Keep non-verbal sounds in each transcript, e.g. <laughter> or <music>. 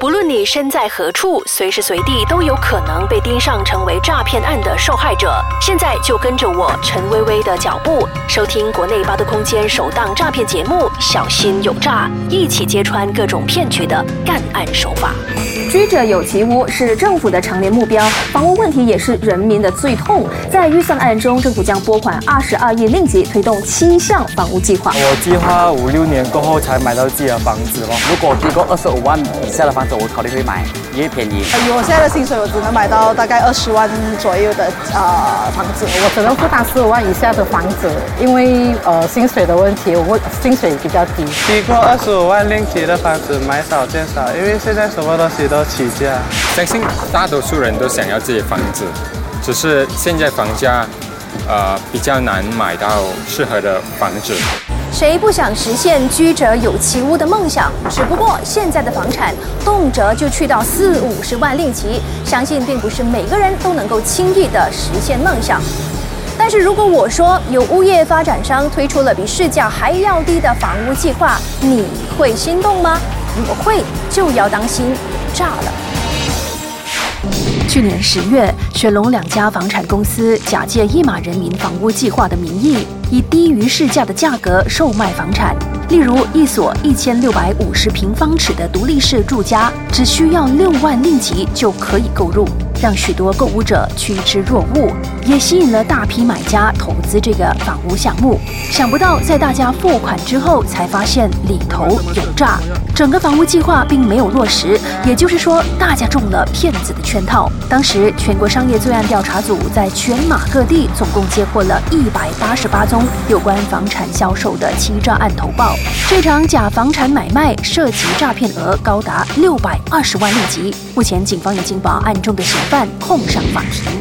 10论你身在何处，随时随地都有可能被盯上，成为诈骗案的受害者。现在就跟着我陈薇薇的脚步，收听国内八度空间首档诈骗节目《小心有诈》，一起揭穿各种骗局的干案手法。居者有其屋是政府的常年目标，房屋问题也是人民的最痛。在预算案中，政府将拨款二十二亿令吉推动七项房屋计划。我计划五六年过后才买到自己的房子哦。如果提供二十五万以下的房子，我考虑会买，因为便宜。以我现在的薪水，我只能买到大概二十万左右的呃房子。我只能负担十五万以下的房子，因为呃薪水的问题，我薪水比较低。低过二十五万令吉的房子买少见少，因为现在什么东西都。起价，相信大多数人都想要自己的房子，只是现在房价，呃，比较难买到适合的房子。谁不想实现居者有其屋的梦想？只不过现在的房产动辄就去到四五十万令吉，相信并不是每个人都能够轻易的实现梦想。但是如果我说有物业发展商推出了比市价还要低的房屋计划，你会心动吗？如果会，就要当心。炸了！去年十月，雪龙两家房产公司假借“一马人民房屋计划”的名义，以低于市价的价格售卖房产。例如，一所一千六百五十平方尺的独立式住家，只需要六万令吉就可以购入。让许多购物者趋之若鹜，也吸引了大批买家投资这个房屋项目。想不到，在大家付款之后，才发现里头有诈，整个房屋计划并没有落实。也就是说，大家中了骗子的圈套。当时，全国商业罪案调查组在全马各地总共接获了一百八十八宗有关房产销售的欺诈案投报。这场假房产买卖涉及诈骗额高达六百二十万令吉。目前，警方已经把案中的嫌犯控上法庭。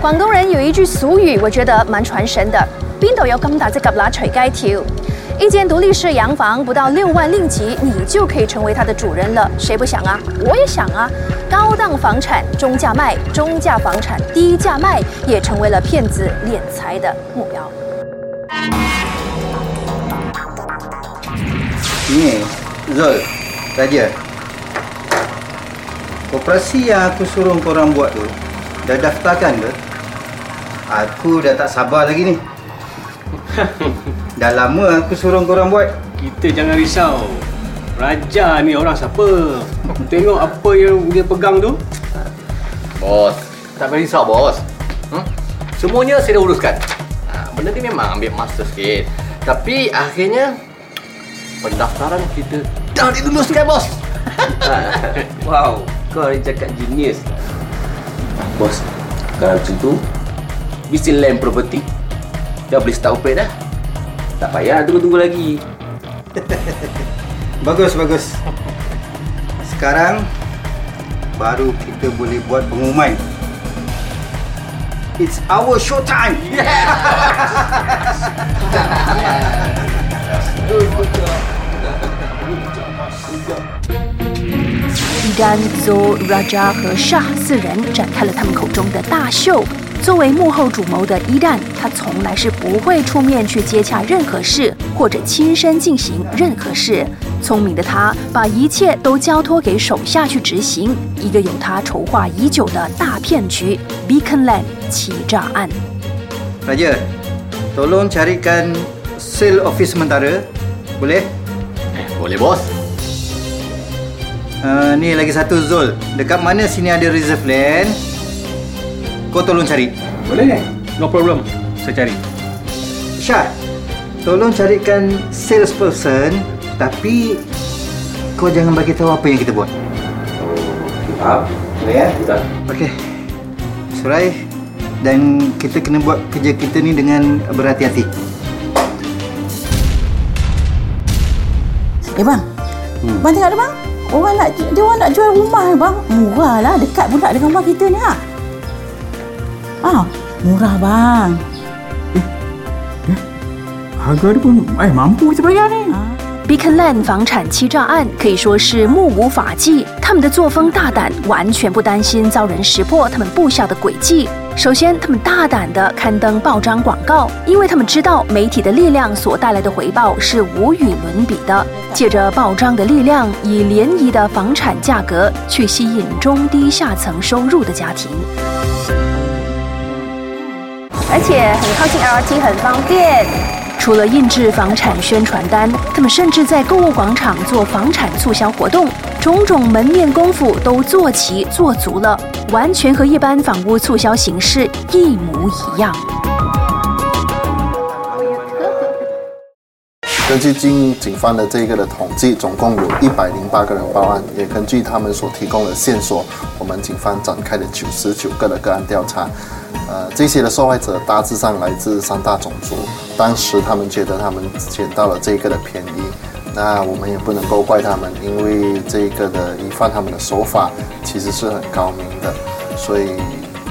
广东人有一句俗语，我觉得蛮传神的：边度有咁大只蛤乸隨街跳。一间独立式洋房不到六万令吉，你就可以成为它的主人了。谁不想啊？我也想啊！高档房产中价卖，中价房产低价卖，也成为了骗子敛财的目标。Ini Zul Raja Operasi yang aku suruh korang buat tu Dah daftarkan ke? Aku dah tak sabar lagi ni. <laughs> Dah lama aku suruh korang buat. Kita jangan risau. Raja ni orang siapa? Tengok apa yang dia pegang tu. Bos, tak payah risau bos. Hmm? Semuanya saya dah uruskan. Ha, Benda ni memang ambil masa sikit. Tapi akhirnya pendaftaran kita dah diluluskan bos. <laughs> wow, kau ada cakap genius. Bos, kalau macam tu, bisnis land property dah boleh start operate dah. Tak payah tunggu-tunggu lagi. bagus, bagus. Sekarang, baru kita boleh buat pengumuman. It's our show time. 一旦 z o Raja 和 Sha 四人展开了他们口中的大秀。作为幕后主谋的伊旦，他从来是不会出面去接洽任何事，或者亲身进行任何事。聪明的他，把一切都交托给手下去执行一个由他筹划已久的大骗局 ——Beaconland 欺诈案。Raja，tolong carikan sale office sementara, boleh? Eh, boleh, bos. Uh, ni lagi satu Zul. Dekat mana sini ada reserve land? Kau tolong cari. Boleh. No problem. Saya cari. Syah, tolong carikan salesperson tapi kau jangan bagi tahu apa yang kita buat. Oh, Boleh ya? Kita. Okey. Surai dan kita kena buat kerja kita ni dengan berhati-hati. Eh bang, hmm. bang tengok ada bang. Orang nak dia orang nak jual rumah bang. Murah lah dekat pula dengan rumah kita ni ha. Ah, murah bang. Eh, eh harga dia pun eh mampu kita bayar ni. Ha. Beacon Land 房产欺诈案可以说是目无法纪，他们的作风大胆，完全不担心遭人识破他们布下的诡计。首先，他们大胆地刊登报章广告，因为他们知道媒体的力量所带来的回报是无与伦比的。借着报章的力量，以廉宜的房产价格去吸引中低下层收入的家庭。而且很靠近 LRT，很方便。除了印制房产宣传单，他们甚至在购物广场做房产促销活动，种种门面功夫都做齐做足了，完全和一般房屋促销形式一模一样。根据警警方的这个的统计，总共有一百零八个人报案，也根据他们所提供的线索，我们警方展开了九十九个的个案调查。呃，这些的受害者大致上来自三大种族，当时他们觉得他们捡到了这个的便宜，那我们也不能够怪他们，因为这个的疑犯他们的手法其实是很高明的，所以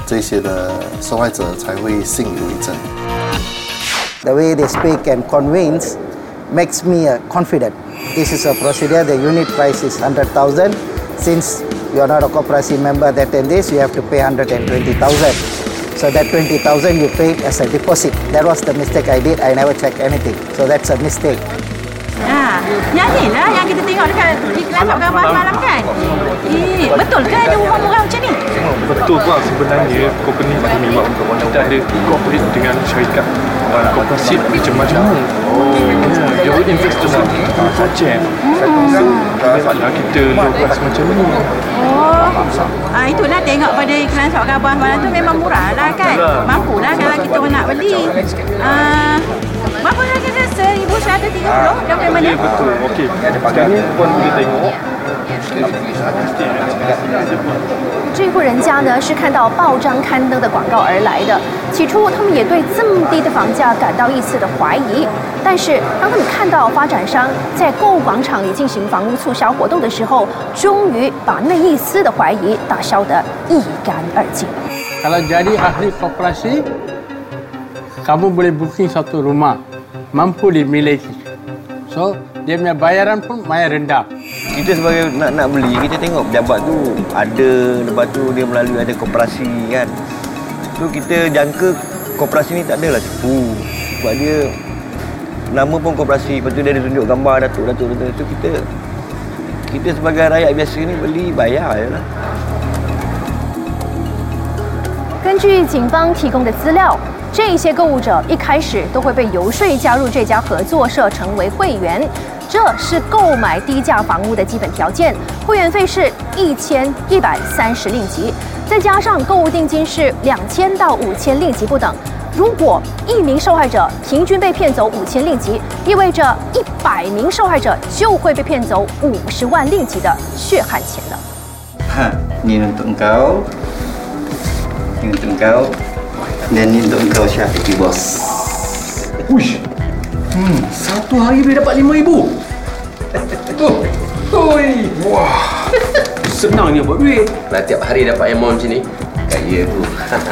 这些的受害者才会信以为真。The way they speak and convince makes me confident. This is a procedure. The unit price is hundred thousand. Since you are not a cooperative member that in this, you have to pay hundred and twenty thousand. So that 20,000 you paid as a deposit. That was the mistake I did. I never checked anything. So that's a mistake. Ha, yang ni lah yang kita tengok dekat iklan kat gambar semalam kan? Eh, betul ke ada rumah murah macam ni? Betul tuan sebenarnya company ini memang kita ada cooperate dengan syarikat uh, koperasi macam-macam. Oh. Dia invest dalam projek. Dapatlah kita low price macam ni. Oh, ah, itulah tengok pada iklan sok gambar semalam tu memang murah lah kan? Mampu lah kalau kita orang nak beli. Ah, berapa harga dia? 1130 daripada mana? Ya, betul. Okey. Sekarang ni puan boleh tengok. 这户人家呢是看到报章刊登的广告而来的。起初，他们也对这么低的房价感到一丝的怀疑。但是，当他们看到发展商在购物广场里进行房屋促销活动的时候，终于把那一丝的怀疑打消得一干二净。Kalau jadi ahli koperasi, kamu boleh booking satu rumah, mampu dimiliki. So, dia punya bayaran pun mayar rendah. Kita sebagai nak nak beli, kita tengok pejabat tu ada, lepas tu dia melalui ada koperasi kan. So, kita jangka koperasi ni tak adalah tipu. Sebab dia nama pun koperasi, lepas tu dia ada tunjuk gambar datuk, datuk, datuk. So, kita kita sebagai rakyat biasa ni beli, bayar je lah. 根据警方提供的资料，这些购物者一开始都会被游说加入这家合作社成为会员， 这是购买低价房屋的基本条件。会员费是一千一百三十令吉，再加上购物定金是两千到五千令吉不等。如果一名受害者平均被骗走五千令吉，意味着一百名受害者就会被骗走五十万令吉的血汗钱了。Ha, ni untuk engkau. Ni untuk engkau. Dan ni untuk engkau Syafiq bos. Uish, hmm, satu hari boleh dapat lima ribu. Tuh, Oi, wah. Senangnya buat duit. Lah tiap hari dapat amount macam ni. Kaya tu.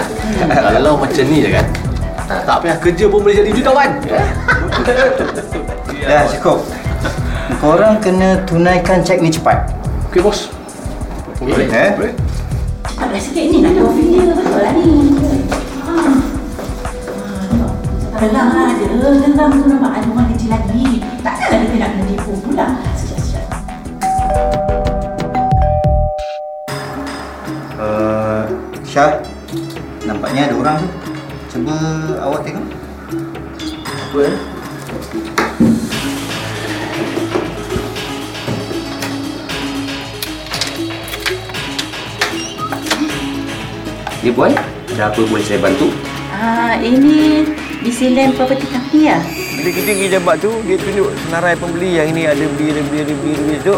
<laughs> Kalau macam ni je kan. Tak payah kerja pun boleh jadi jutawan. Dah cukup. <laughs> Korang kena tunaikan cek ni cepat. Okey bos. Boleh. Eh? Boleh. Ada sikit ni nak ada office dia betul lah ni. Geram aja, geram tu nampak ada orang kecil lagi. Takkanlah kita nak kena tipu pula. Uh, Syah, nampaknya ada orang tu. Cuba awak tengok. Apa eh? Ya puan, ada apa boleh saya bantu? Ah, ini Bisilan Property Company ya? Bila kita pergi jabat tu, dia tunjuk senarai pembeli yang ini ada beli, ada beli, ada beli, ada beli tu.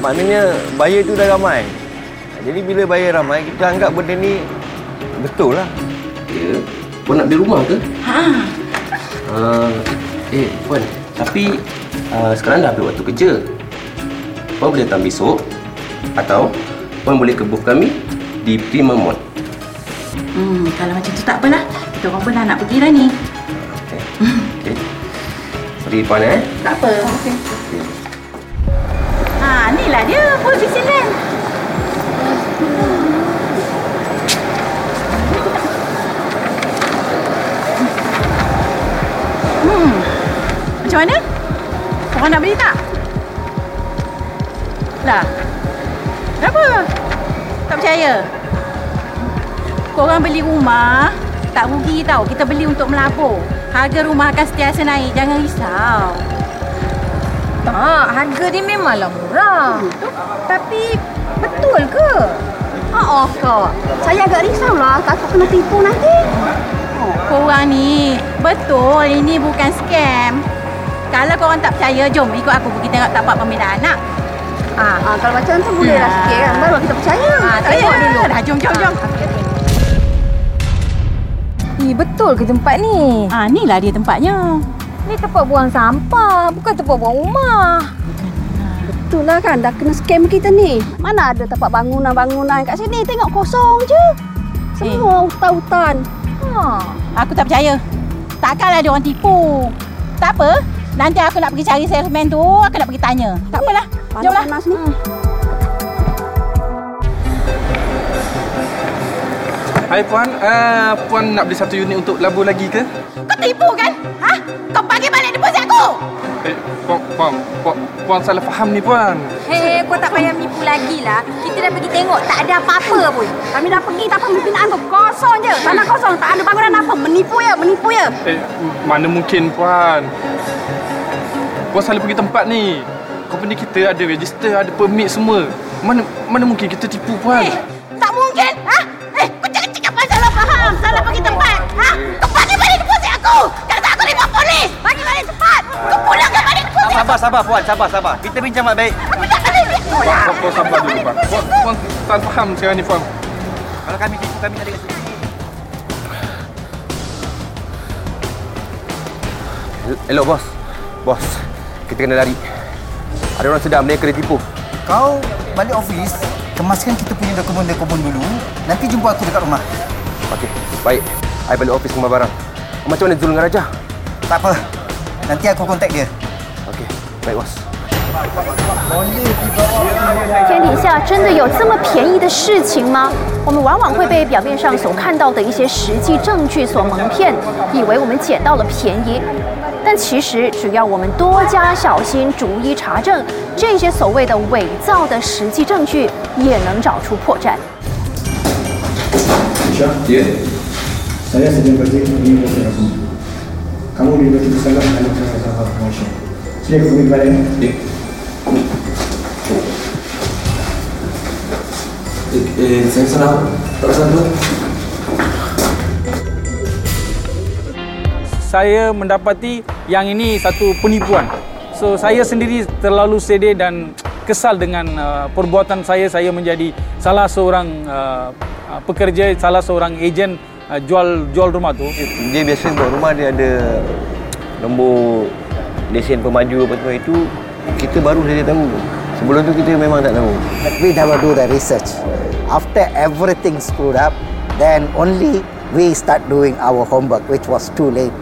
Maknanya buyer tu dah ramai. Jadi bila buyer ramai, kita anggap benda ni betul lah. Ya. Puan nak beli rumah ke? Ha. Uh, eh, puan. Tapi uh, sekarang dah habis waktu kerja. Puan boleh datang besok atau puan boleh ke booth kami di Prima Mall. Hmm, kalau macam tu tak apalah. Kita orang pun dah nak pergi dah ni. Sorry puan eh. Tak apa. Okey. dia, full vision lens. Hmm. Macam mana? Korang nak beli tak? Lah. Kenapa? Tak percaya? Korang beli rumah, tak rugi tau. Kita beli untuk melabur. Harga rumah akan sentiasa naik. Jangan risau. Tak, harga dia memanglah murah. Tapi betul ke? Oh, kak. Saya agak risau lah. Takut kena tipu nanti. Oh, korang ni, betul ini bukan scam. Kalau korang tak percaya, jom ikut aku pergi tengok tapak pembinaan anak. Ah, ah, kalau macam tu boleh lah sikit kan. Baru kita percaya. Ah, tengok dulu. Dah, jom, jom, jom. Eh, betul ke tempat ni? Ah, ni lah dia tempatnya. Ni tempat buang sampah, bukan tempat buang rumah. Betul lah kan, dah kena scam kita ni. Mana ada tempat bangunan-bangunan kat sini. Tengok kosong je. Semua hutan-hutan. Ha. Aku tak percaya. Takkanlah dia orang tipu. Tak apa. Nanti aku nak pergi cari salesman tu, aku nak pergi tanya. Tak apalah. Jomlah. Panas ni. Hmm. Hai puan, uh, puan nak beli satu unit untuk labu lagi ke? Kau tipu kan? Ha? Kau bagi balik deposit aku. Eh, puan, puan, puan, puan salah faham ni puan. Hei, kau tak payah menipu lagi lah. Kita dah pergi tengok, tak ada apa-apa pun. Kami dah pergi tak apa pembinaan tu. Kosong je. Tanah kosong. Tak ada bangunan apa. Menipu ya, menipu ya. Eh, mana mungkin puan? Puan salah pergi tempat ni. Company kita ada register, ada permit semua. Mana mana mungkin kita tipu puan? Eh, salah pergi tempat. Ha? Kau bagi balik deposit aku. Kalau tak aku report polis. Bagi balik cepat. Kau pulangkan balik deposit. Sabar, sabar puan, sabar, sabar. Kita bincang baik-baik. Aku tak balik duit aku. Puan, puan, puan sabar dulu puan. Puan, puan salah faham sekarang ni puan. Kalau kami tipu, kami tak ada kasi. Hello bos. Bos, kita kena lari. Ada orang sedang mereka dia tipu. Kau balik office, kemaskan kita punya dokumen-dokumen dulu. Nanti jumpa aku dekat rumah. Okey, baik. I balik office rumah barang. Macam mana Zul dengan Raja? Tak apa. Nanti aku kontak dia. Okey, baik bos. 天底下真的有这么便宜的事情吗？我们往往会被表面上所看到的一些实际证据所蒙骗，以为我们捡到了便宜。但其实，只要我们多加小心，逐一查证，这些所谓的伪造的实际证据，也能找出破绽。Syah, ya. Saya sedang kerja di Bukit Rasul. Kamu di Bukit Salam dalam saya sahabat promotion. Sini aku pergi balik. Ya. Eh, eh, saya salah. Tak salah tu. Saya mendapati yang ini satu penipuan. So saya sendiri terlalu sedih dan kesal dengan uh, perbuatan saya. Saya menjadi salah seorang uh, uh, pekerja, salah seorang ejen uh, jual jual rumah tu. Dia biasa buat rumah dia ada nombor lesen pemaju apa semua itu kita baru saja tahu. Sebelum tu kita memang tak tahu. We never do the research. After everything screwed up, then only we start doing our homework, which was too late.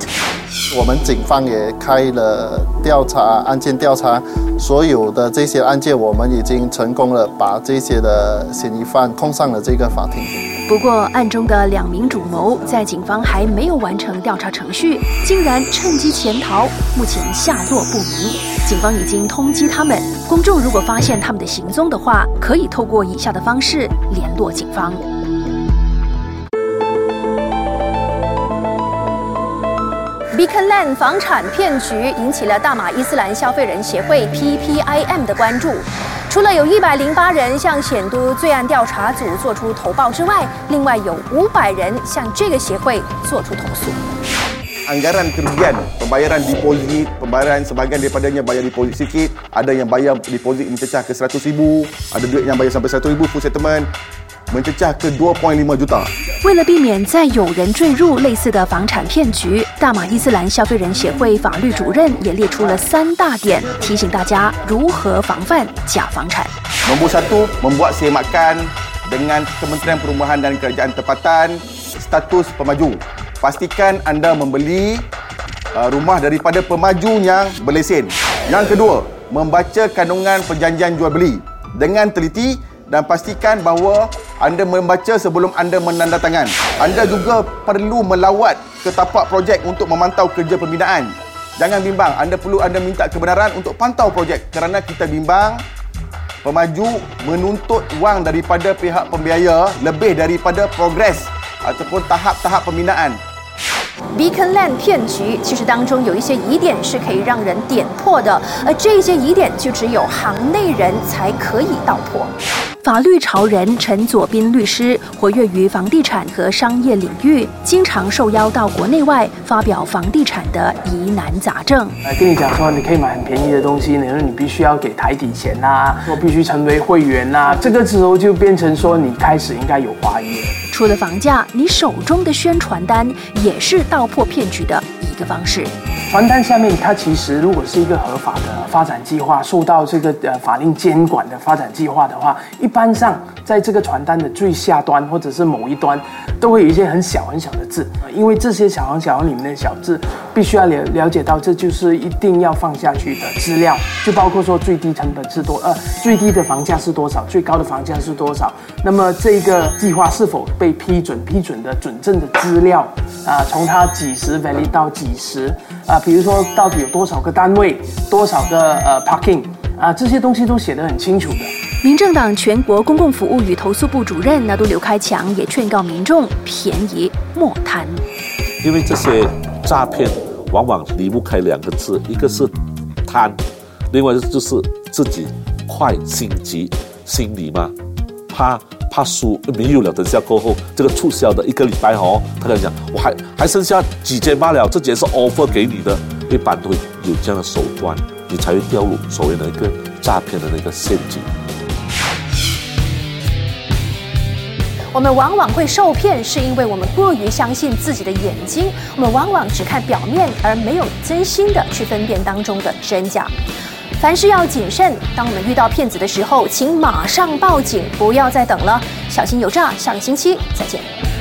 我们警方也开了调查案件调查， 所有的这些案件，我们已经成功了把这些的嫌疑犯控上了这个法庭。不过，案中的两名主谋在警方还没有完成调查程序，竟然趁机潜逃，目前下落不明。警方已经通缉他们，公众如果发现他们的行踪的话，可以透过以下的方式联络警方。Beacon Land 房产骗局引起了大马伊斯兰消费人协会 （PPIM） 的关注。除了有一百零八人向显都罪案调查组做出投报之外，另外有五百人向这个协会做出投诉。anggaran kerugian pembayaran deposit pembayaran sebagian daripadanya bayar deposit sikit ada yang bayar deposit mencecah ke 100 ribu ada duit yang bayar sampai 100 ribu full settlement mencecah ke 2.5 juta 为了避免再有人坠入类似的房产骗局，大马伊斯兰消费人协会法律主任也列出了三大点，提醒大家如何防范假房产。 nombor satu membuat semakan dengan Kementerian Perumahan dan Kerajaan Tempatan status pemaju pastikan anda membeli uh, rumah daripada pemaju yang berlesen yang kedua membaca kandungan perjanjian jual beli dengan teliti dan pastikan bahawa anda membaca sebelum anda menandatangan. Anda juga perlu melawat ke tapak projek untuk memantau kerja pembinaan. Jangan bimbang, anda perlu anda minta kebenaran untuk pantau projek kerana kita bimbang pemaju menuntut wang daripada pihak pembiaya lebih daripada progres ataupun tahap-tahap pembinaan. Beacon Land 骗局其实当中有一些疑点是可以让人点破的，而这些疑点就只有行内人才可以道破。 法律潮人陈佐斌律师活跃于房地产和商业领域，经常受邀到国内外发表房地产的疑难杂症。来跟你讲说，你可以买很便宜的东西，然后你必须要给台底钱呐，说必须成为会员呐，这个时候就变成说你开始应该有怀疑。除了房价，你手中的宣传单也是道破骗局的一个方式。传单下面，它其实如果是一个合法的发展计划，受到这个呃法令监管的发展计划的话，一般上在这个传单的最下端或者是某一端，都会有一些很小很小的字，因为这些小行小行里面的小字，必须要了了解到这就是一定要放下去的资料，就包括说最低成本是多，呃最低的房价是多少，最高的房价是多少，那么这个计划是否被批准，批准的准证的资料，啊从它几时 valid 到几时，啊比如说到底有多少个单位，多少个呃 parking，啊这些东西都写得很清楚的。民政党全国公共服务与投诉部主任那都刘开强也劝告民众便宜莫贪。因为这些诈骗往往离不开两个字，一个是贪，另外就是自己快心急，心理嘛，怕怕输，没有了。等下过后，这个促销的一个礼拜哦，他跟你讲，我还还剩下几间罢了，这间是 offer 给你的，一般都会有这样的手段，你才会掉入所谓的一个诈骗的那个陷阱。我们往往会受骗，是因为我们过于相信自己的眼睛，我们往往只看表面，而没有真心的去分辨当中的真假。凡事要谨慎，当我们遇到骗子的时候，请马上报警，不要再等了，小心有诈。下个星期再见。